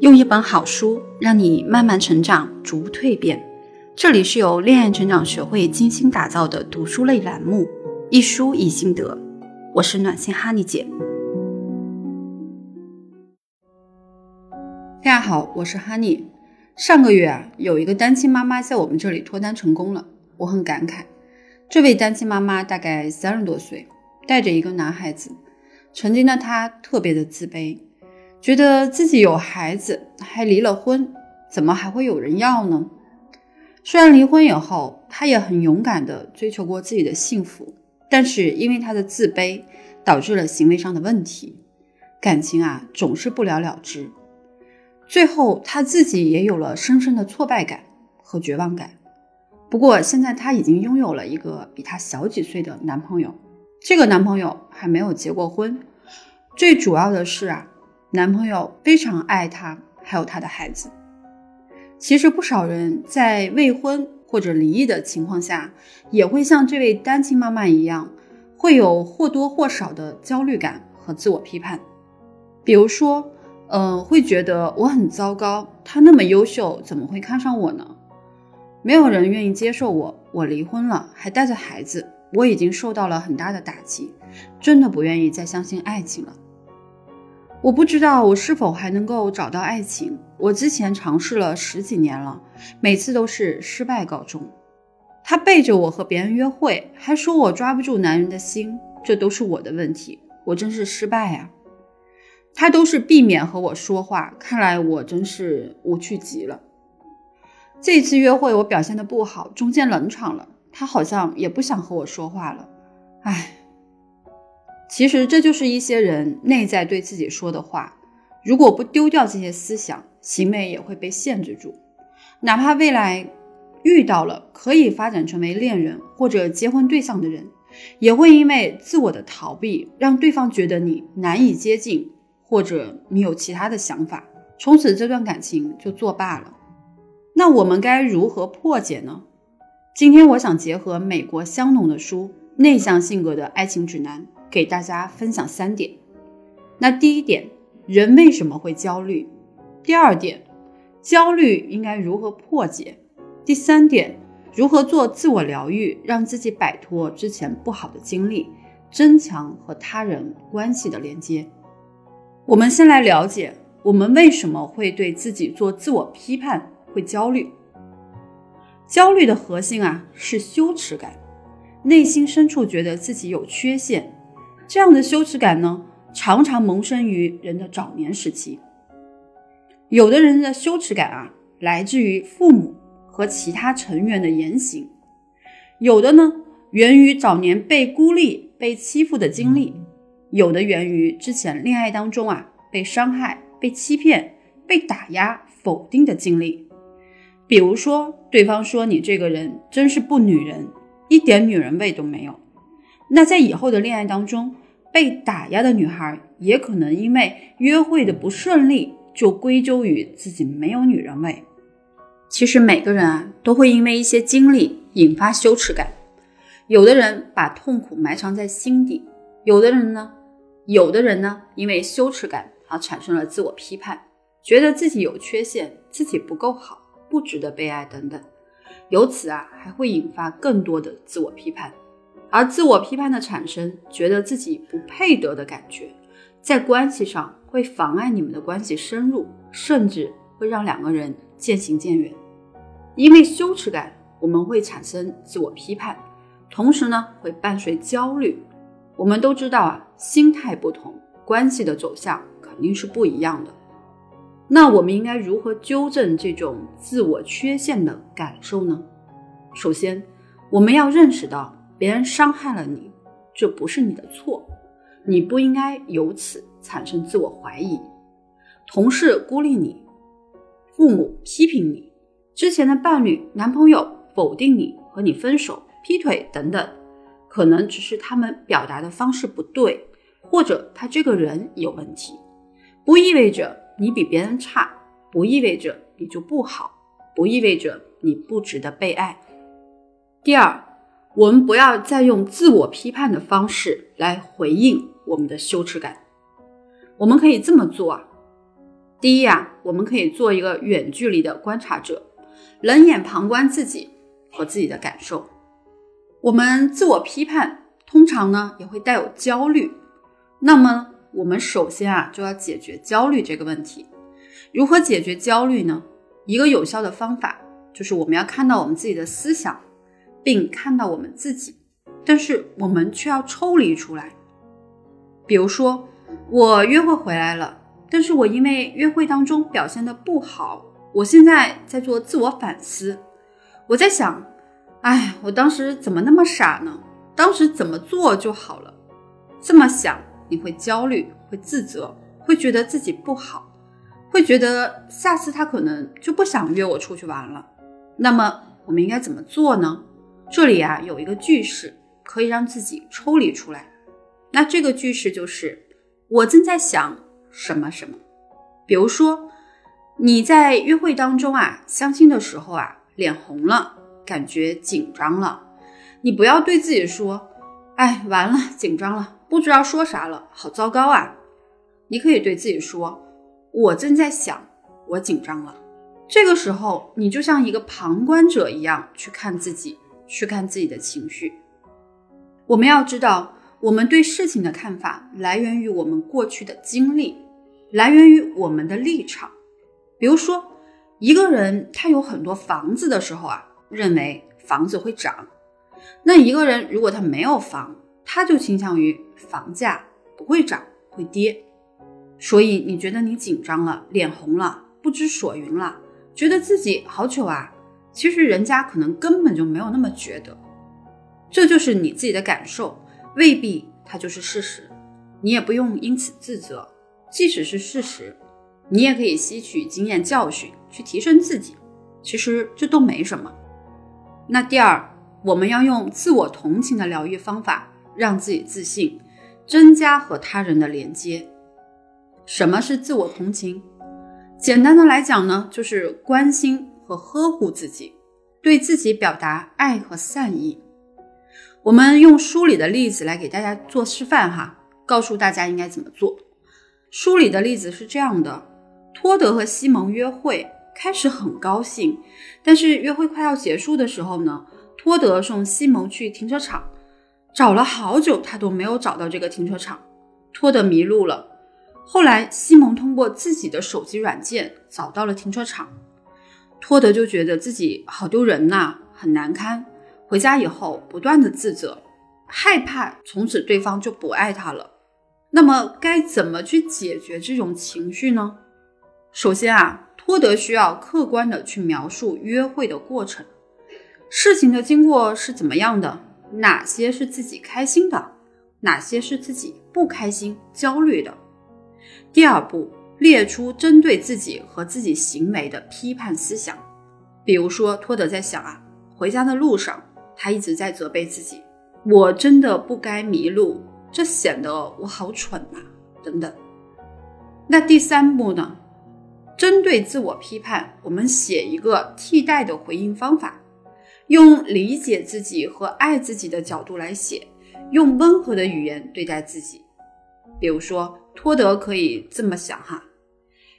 用一本好书让你慢慢成长，逐步蜕变。这里是由恋爱成长学会精心打造的读书类栏目，一书一心得。我是暖心哈尼姐。大家好，我是哈尼。上个月啊，有一个单亲妈妈在我们这里脱单成功了，我很感慨。这位单亲妈妈大概三十多岁，带着一个男孩子。曾经的她特别的自卑。觉得自己有孩子，还离了婚，怎么还会有人要呢？虽然离婚以后，他也很勇敢地追求过自己的幸福，但是因为他的自卑，导致了行为上的问题，感情啊总是不了了之。最后他自己也有了深深的挫败感和绝望感。不过现在他已经拥有了一个比他小几岁的男朋友，这个男朋友还没有结过婚。最主要的是啊。男朋友非常爱她，还有她的孩子。其实不少人在未婚或者离异的情况下，也会像这位单亲妈妈一样，会有或多或少的焦虑感和自我批判。比如说，嗯，会觉得我很糟糕，他那么优秀，怎么会看上我呢？没有人愿意接受我，我离婚了，还带着孩子，我已经受到了很大的打击，真的不愿意再相信爱情了。我不知道我是否还能够找到爱情。我之前尝试了十几年了，每次都是失败告终。他背着我和别人约会，还说我抓不住男人的心，这都是我的问题，我真是失败啊！他都是避免和我说话，看来我真是无趣极了。这次约会我表现的不好，中间冷场了，他好像也不想和我说话了。唉。其实这就是一些人内在对自己说的话。如果不丢掉这些思想，行为也会被限制住。哪怕未来遇到了可以发展成为恋人或者结婚对象的人，也会因为自我的逃避，让对方觉得你难以接近，或者你有其他的想法，从此这段感情就作罢了。那我们该如何破解呢？今天我想结合美国香农的书《内向性格的爱情指南》。给大家分享三点。那第一点，人为什么会焦虑？第二点，焦虑应该如何破解？第三点，如何做自我疗愈，让自己摆脱之前不好的经历，增强和他人关系的连接？我们先来了解，我们为什么会对自己做自我批判，会焦虑？焦虑的核心啊，是羞耻感，内心深处觉得自己有缺陷。这样的羞耻感呢，常常萌生于人的早年时期。有的人的羞耻感啊，来自于父母和其他成员的言行；有的呢，源于早年被孤立、被欺负的经历；有的源于之前恋爱当中啊，被伤害、被欺骗、被打压、否定的经历。比如说，对方说你这个人真是不女人，一点女人味都没有。那在以后的恋爱当中，被打压的女孩也可能因为约会的不顺利，就归咎于自己没有女人味。其实每个人啊，都会因为一些经历引发羞耻感。有的人把痛苦埋藏在心底，有的人呢，有的人呢，因为羞耻感而产生了自我批判，觉得自己有缺陷，自己不够好，不值得被爱等等。由此啊，还会引发更多的自我批判。而自我批判的产生，觉得自己不配得的感觉，在关系上会妨碍你们的关系深入，甚至会让两个人渐行渐远。因为羞耻感，我们会产生自我批判，同时呢，会伴随焦虑。我们都知道啊，心态不同，关系的走向肯定是不一样的。那我们应该如何纠正这种自我缺陷的感受呢？首先，我们要认识到。别人伤害了你，这不是你的错，你不应该由此产生自我怀疑。同事孤立你，父母批评你，之前的伴侣、男朋友否定你，和你分手、劈腿等等，可能只是他们表达的方式不对，或者他这个人有问题，不意味着你比别人差，不意味着你就不好，不意味着你不值得被爱。第二。我们不要再用自我批判的方式来回应我们的羞耻感。我们可以这么做啊，第一啊，我们可以做一个远距离的观察者，冷眼旁观自己和自己的感受。我们自我批判，通常呢也会带有焦虑。那么，我们首先啊就要解决焦虑这个问题。如何解决焦虑呢？一个有效的方法就是我们要看到我们自己的思想，并看到我们自己，但是我们却要抽离出来。比如说，我约会回来了，但是我因为约会当中表现的不好，我现在在做自我反思。我在想，哎，我当时怎么那么傻呢？当时怎么做就好了？这么想，你会焦虑，会自责，会觉得自己不好，会觉得下次他可能就不想约我出去玩了。那么我们应该怎么做呢？这里啊有一个句式，可以让自己抽离出来。那这个句式就是我正在想什么什么，比如说你在约会当中啊，相亲的时候啊，脸红了，感觉紧张了，你不要对自己说，哎，完了，紧张了，不知道说啥了，好糟糕啊。你可以对自己说，我正在想，我紧张了。这个时候，你就像一个旁观者一样去看自己，去看自己的情绪。我们要知道。我们对事情的看法来源于我们过去的经历，来源于我们的立场。比如说，一个人他有很多房子的时候啊，认为房子会涨；那一个人如果他没有房，他就倾向于房价不会涨，会跌。所以你觉得你紧张了，脸红了，不知所云了，觉得自己好糗啊？其实人家可能根本就没有那么觉得，这就是你自己的感受。未必它就是事实，你也不用因此自责。即使是事实，你也可以吸取经验教训，去提升自己。其实这都没什么。那第二，我们要用自我同情的疗愈方法，让自己自信，增加和他人的连接。什么是自我同情？简单的来讲呢，就是关心和呵护自己，对自己表达爱和善意。我们用书里的例子来给大家做示范哈，告诉大家应该怎么做。书里的例子是这样的：托德和西蒙约会，开始很高兴，但是约会快要结束的时候呢，托德送西蒙去停车场，找了好久他都没有找到这个停车场，托德迷路了。后来西蒙通过自己的手机软件找到了停车场，托德就觉得自己好丢人呐，很难堪。回家以后，不断的自责，害怕从此对方就不爱他了。那么该怎么去解决这种情绪呢？首先啊，托德需要客观的去描述约会的过程，事情的经过是怎么样的，哪些是自己开心的，哪些是自己不开心、焦虑的。第二步，列出针对自己和自己行为的批判思想，比如说托德在想啊，回家的路上。他一直在责备自己，我真的不该迷路，这显得我好蠢呐，等等。那第三步呢？针对自我批判，我们写一个替代的回应方法，用理解自己和爱自己的角度来写，用温和的语言对待自己。比如说，托德可以这么想哈：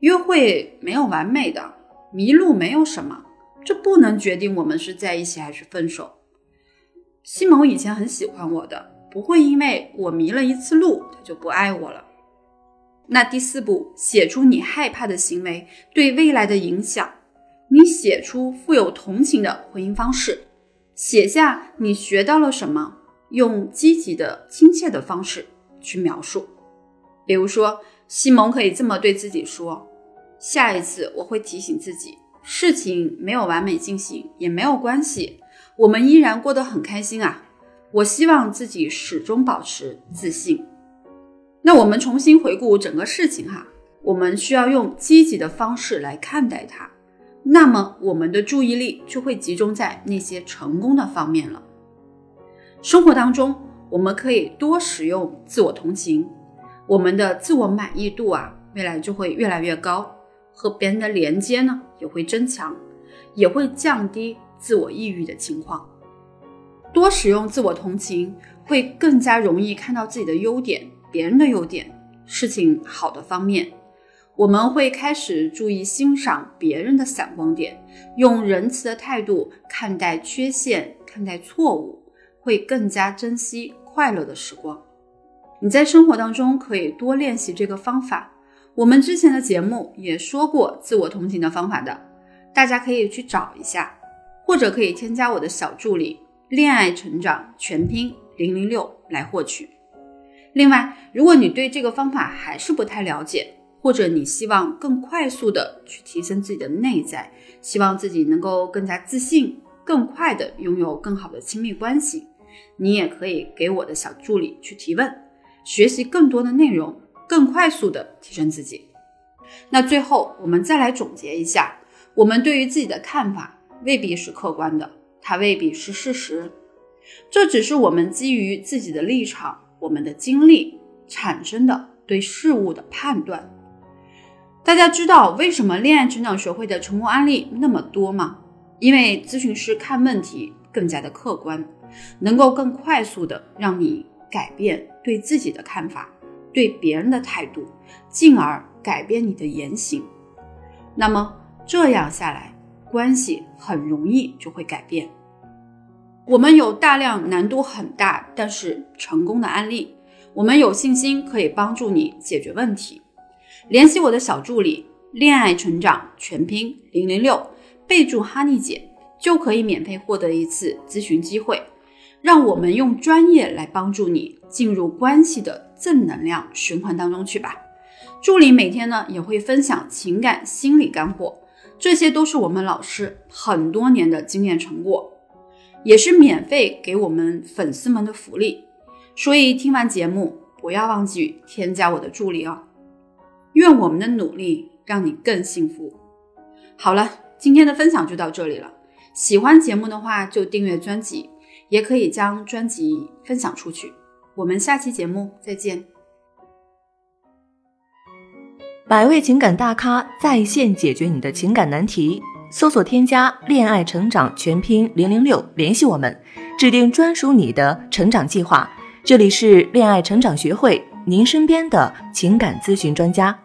约会没有完美的，迷路没有什么，这不能决定我们是在一起还是分手。西蒙以前很喜欢我的，不会因为我迷了一次路，他就不爱我了。那第四步，写出你害怕的行为对未来的影响，你写出富有同情的回应方式，写下你学到了什么，用积极的、亲切的方式去描述。比如说，西蒙可以这么对自己说：“下一次我会提醒自己，事情没有完美进行也没有关系。”我们依然过得很开心啊！我希望自己始终保持自信。那我们重新回顾整个事情哈，我们需要用积极的方式来看待它，那么我们的注意力就会集中在那些成功的方面了。生活当中，我们可以多使用自我同情，我们的自我满意度啊，未来就会越来越高，和别人的连接呢也会增强，也会降低。自我抑郁的情况，多使用自我同情，会更加容易看到自己的优点、别人的优点、事情好的方面。我们会开始注意欣赏别人的闪光点，用仁慈的态度看待缺陷、看待错误，会更加珍惜快乐的时光。你在生活当中可以多练习这个方法。我们之前的节目也说过自我同情的方法的，大家可以去找一下，或者可以添加我的小助理“恋爱成长全拼零零六”来获取。另外，如果你对这个方法还是不太了解，或者你希望更快速的去提升自己的内在，希望自己能够更加自信，更快的拥有更好的亲密关系，你也可以给我的小助理去提问，学习更多的内容，更快速的提升自己。那最后我们再来总结一下，我们对于自己的看法未必是客观的，它未必是事实，这只是我们基于自己的立场、我们的经历产生的对事物的判断。大家知道为什么恋爱成长学会的成功案例那么多吗？因为咨询师看问题更加的客观，能够更快速的让你改变对自己的看法，对别人的态度，进而改变你的言行。那么这样下来，关系很容易就会改变。我们有大量难度很大但是成功的案例，我们有信心可以帮助你解决问题。联系我的小助理“恋爱成长全拼零零六”，备注“哈尼姐”，就可以免费获得一次咨询机会。让我们用专业来帮助你进入关系的正能量循环当中去吧。助理每天呢也会分享情感心理干货，这些都是我们老师很多年的经验成果，也是免费给我们粉丝们的福利。所以听完节目不要忘记添加我的助理哦。愿我们的努力让你更幸福。好了，今天的分享就到这里了。喜欢节目的话就订阅专辑，也可以将专辑分享出去。我们下期节目再见。百位情感大咖在线解决你的情感难题，搜索添加“恋爱成长全拼零零六”联系我们，制定专属你的成长计划。这里是恋爱成长学会，您身边的情感咨询专家。